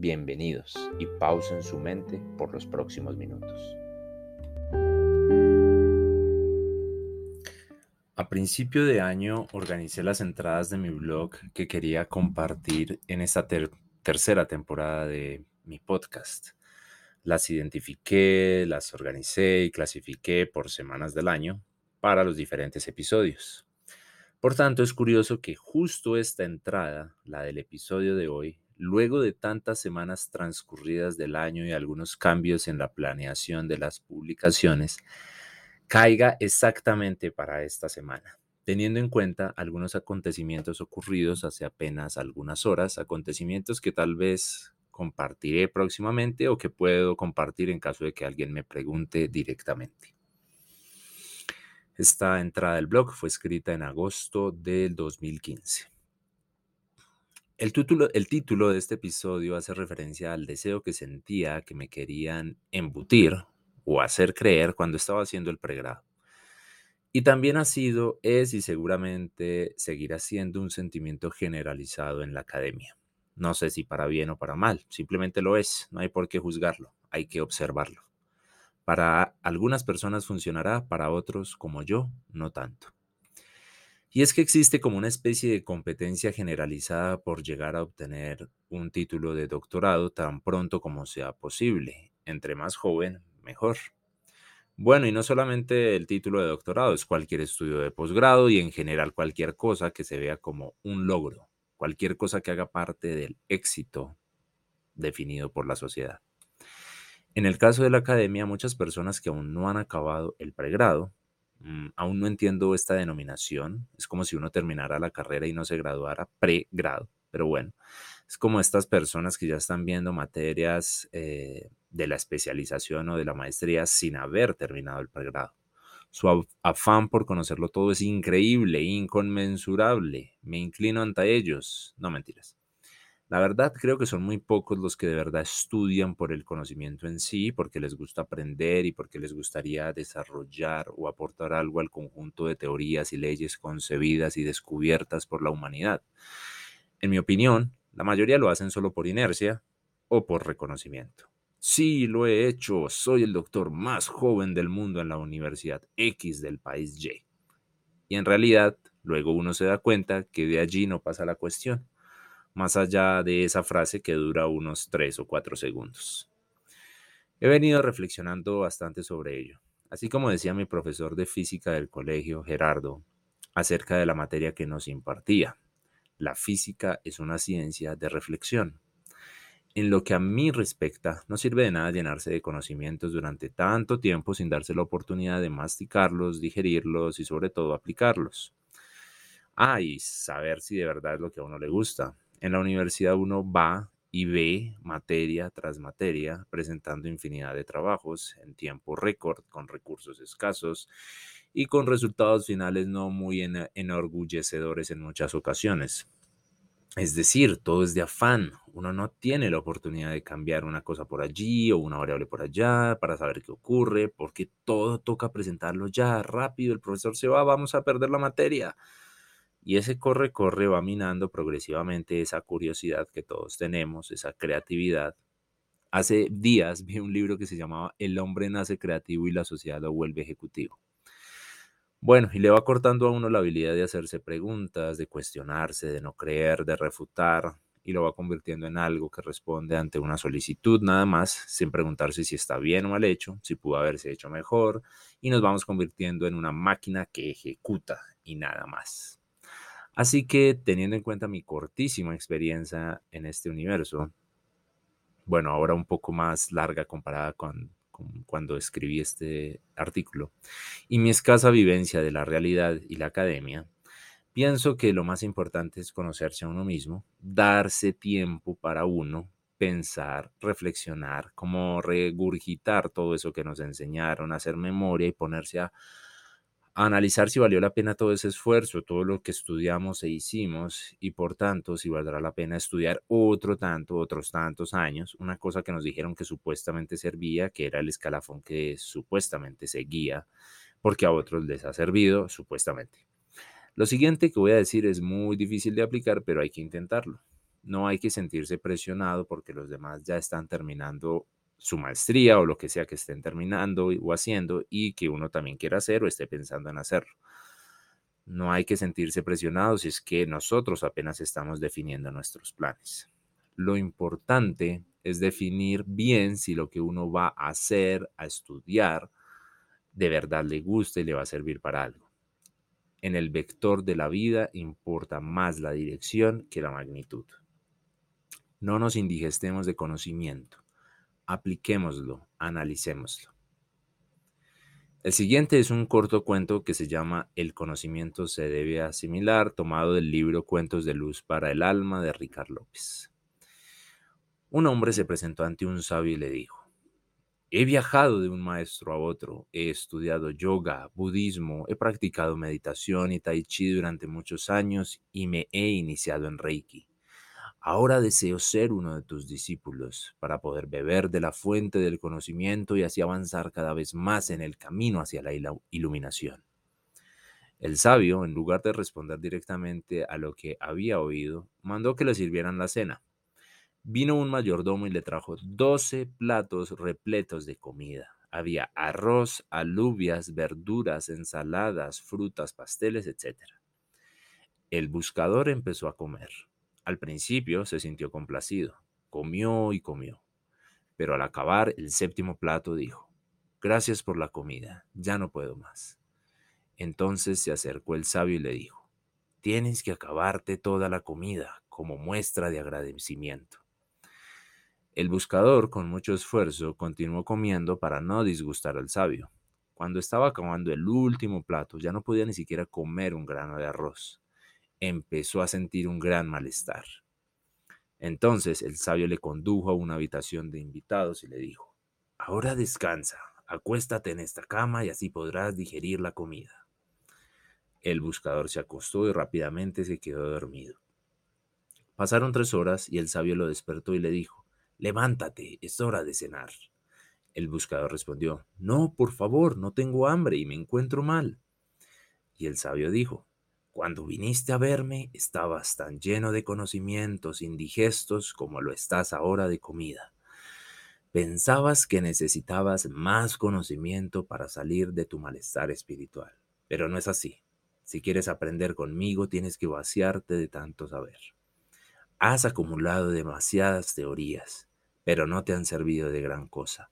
Bienvenidos y pausen su mente por los próximos minutos. A principio de año organicé las entradas de mi blog que quería compartir en esta tercera temporada de mi podcast. Las identifiqué, las organicé y clasifiqué por semanas del año para los diferentes episodios. Por tanto, es curioso que justo esta entrada, la del episodio de hoy, luego de tantas semanas transcurridas del año y algunos cambios en la planeación de las publicaciones, caiga exactamente para esta semana, teniendo en cuenta algunos acontecimientos ocurridos hace apenas algunas horas, acontecimientos que tal vez compartiré próximamente o que puedo compartir en caso de que alguien me pregunte directamente. Esta entrada del blog fue escrita en agosto del 2015. El título, de este episodio hace referencia al deseo que sentía que me querían embutir o hacer creer cuando estaba haciendo el pregrado. Y también ha sido, es y seguramente seguirá siendo un sentimiento generalizado en la academia. No sé si para bien o para mal, simplemente lo es, no hay por qué juzgarlo, hay que observarlo. Para algunas personas funcionará, para otros como yo, no tanto. Y es que existe como una especie de competencia generalizada por llegar a obtener un título de doctorado tan pronto como sea posible. Entre más joven, mejor. Bueno, y no solamente el título de doctorado, es cualquier estudio de posgrado y en general cualquier cosa que se vea como un logro, cualquier cosa que haga parte del éxito definido por la sociedad. En el caso de la academia, muchas personas que aún no han acabado el pregrado Mm, aún no entiendo esta denominación. Es como si uno terminara la carrera y no se graduara pregrado. Pero bueno, es como estas personas que ya están viendo materias eh, de la especialización o de la maestría sin haber terminado el pregrado. Su afán por conocerlo todo es increíble, inconmensurable. Me inclino ante ellos. No mentiras. La verdad creo que son muy pocos los que de verdad estudian por el conocimiento en sí, porque les gusta aprender y porque les gustaría desarrollar o aportar algo al conjunto de teorías y leyes concebidas y descubiertas por la humanidad. En mi opinión, la mayoría lo hacen solo por inercia o por reconocimiento. Sí, lo he hecho, soy el doctor más joven del mundo en la Universidad X del país Y. Y en realidad, luego uno se da cuenta que de allí no pasa la cuestión más allá de esa frase que dura unos tres o cuatro segundos. He venido reflexionando bastante sobre ello, así como decía mi profesor de física del colegio, Gerardo, acerca de la materia que nos impartía. La física es una ciencia de reflexión. En lo que a mí respecta, no sirve de nada llenarse de conocimientos durante tanto tiempo sin darse la oportunidad de masticarlos, digerirlos y sobre todo aplicarlos. Ah, y saber si de verdad es lo que a uno le gusta. En la universidad uno va y ve materia tras materia, presentando infinidad de trabajos en tiempo récord, con recursos escasos y con resultados finales no muy enorgullecedores en muchas ocasiones. Es decir, todo es de afán. Uno no tiene la oportunidad de cambiar una cosa por allí o una variable por allá para saber qué ocurre, porque todo toca presentarlo ya rápido. El profesor se va, vamos a perder la materia. Y ese corre-corre va minando progresivamente esa curiosidad que todos tenemos, esa creatividad. Hace días vi un libro que se llamaba El hombre nace creativo y la sociedad lo vuelve ejecutivo. Bueno, y le va cortando a uno la habilidad de hacerse preguntas, de cuestionarse, de no creer, de refutar y lo va convirtiendo en algo que responde ante una solicitud nada más, sin preguntarse si está bien o mal hecho, si pudo haberse hecho mejor, y nos vamos convirtiendo en una máquina que ejecuta y nada más. Así que teniendo en cuenta mi cortísima experiencia en este universo, bueno, ahora un poco más larga comparada con, cuando escribí este artículo, y mi escasa vivencia de la realidad y la academia, pienso que lo más importante es conocerse a uno mismo, darse tiempo para uno, pensar, reflexionar, como regurgitar todo eso que nos enseñaron, hacer memoria y ponerse a analizar si valió la pena todo ese esfuerzo, todo lo que estudiamos e hicimos y por tanto si valdrá la pena estudiar otro tanto, otros tantos años, una cosa que nos dijeron que supuestamente servía, que era el escalafón que supuestamente seguía, porque a otros les ha servido supuestamente. Lo siguiente que voy a decir es muy difícil de aplicar, pero hay que intentarlo. No hay que sentirse presionado porque los demás ya están terminando su maestría o lo que sea que estén terminando o haciendo y que uno también quiera hacer o esté pensando en hacerlo. No hay que sentirse presionados si es que nosotros apenas estamos definiendo nuestros planes. Lo importante es definir bien si lo que uno va a hacer, a estudiar, de verdad le gusta y le va a servir para algo. En el vector de la vida importa más la dirección que la magnitud. No nos indigestemos de conocimiento apliquémoslo, analicémoslo. El siguiente es un corto cuento que se llama El conocimiento se debe asimilar, tomado del libro Cuentos de Luz para el Alma de Ricardo López. Un hombre se presentó ante un sabio y le dijo, He viajado de un maestro a otro, he estudiado yoga, budismo, he practicado meditación y tai chi durante muchos años y me he iniciado en Reiki. Ahora deseo ser uno de tus discípulos para poder beber de la fuente del conocimiento y así avanzar cada vez más en el camino hacia la iluminación. El sabio, en lugar de responder directamente a lo que había oído, mandó que le sirvieran la cena. Vino un mayordomo y le trajo doce platos repletos de comida. Había arroz, alubias, verduras, ensaladas, frutas, pasteles, etc. El buscador empezó a comer. Al principio se sintió complacido, comió y comió, pero al acabar el séptimo plato dijo, Gracias por la comida, ya no puedo más. Entonces se acercó el sabio y le dijo, Tienes que acabarte toda la comida como muestra de agradecimiento. El buscador, con mucho esfuerzo, continuó comiendo para no disgustar al sabio. Cuando estaba acabando el último plato, ya no podía ni siquiera comer un grano de arroz empezó a sentir un gran malestar. Entonces el sabio le condujo a una habitación de invitados y le dijo, Ahora descansa, acuéstate en esta cama y así podrás digerir la comida. El buscador se acostó y rápidamente se quedó dormido. Pasaron tres horas y el sabio lo despertó y le dijo, Levántate, es hora de cenar. El buscador respondió, No, por favor, no tengo hambre y me encuentro mal. Y el sabio dijo, cuando viniste a verme, estabas tan lleno de conocimientos indigestos como lo estás ahora de comida. Pensabas que necesitabas más conocimiento para salir de tu malestar espiritual, pero no es así. Si quieres aprender conmigo, tienes que vaciarte de tanto saber. Has acumulado demasiadas teorías, pero no te han servido de gran cosa.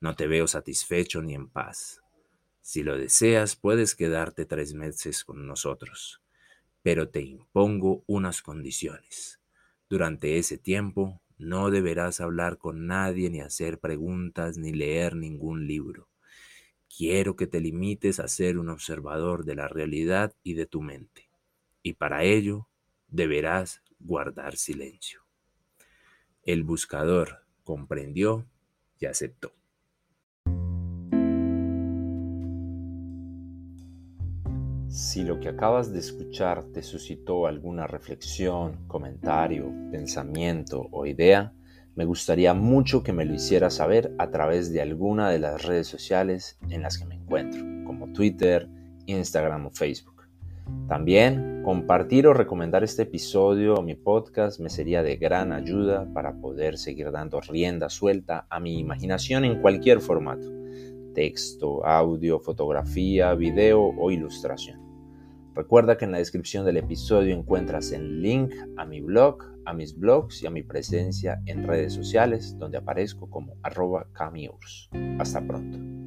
No te veo satisfecho ni en paz. Si lo deseas, puedes quedarte tres meses con nosotros, pero te impongo unas condiciones. Durante ese tiempo no deberás hablar con nadie, ni hacer preguntas, ni leer ningún libro. Quiero que te limites a ser un observador de la realidad y de tu mente, y para ello deberás guardar silencio. El buscador comprendió y aceptó. Si lo que acabas de escuchar te suscitó alguna reflexión, comentario, pensamiento o idea, me gustaría mucho que me lo hicieras saber a través de alguna de las redes sociales en las que me encuentro, como Twitter, Instagram o Facebook. También compartir o recomendar este episodio o mi podcast me sería de gran ayuda para poder seguir dando rienda suelta a mi imaginación en cualquier formato texto, audio, fotografía, video o ilustración. Recuerda que en la descripción del episodio encuentras el link a mi blog, a mis blogs y a mi presencia en redes sociales donde aparezco como arroba camiurs. Hasta pronto.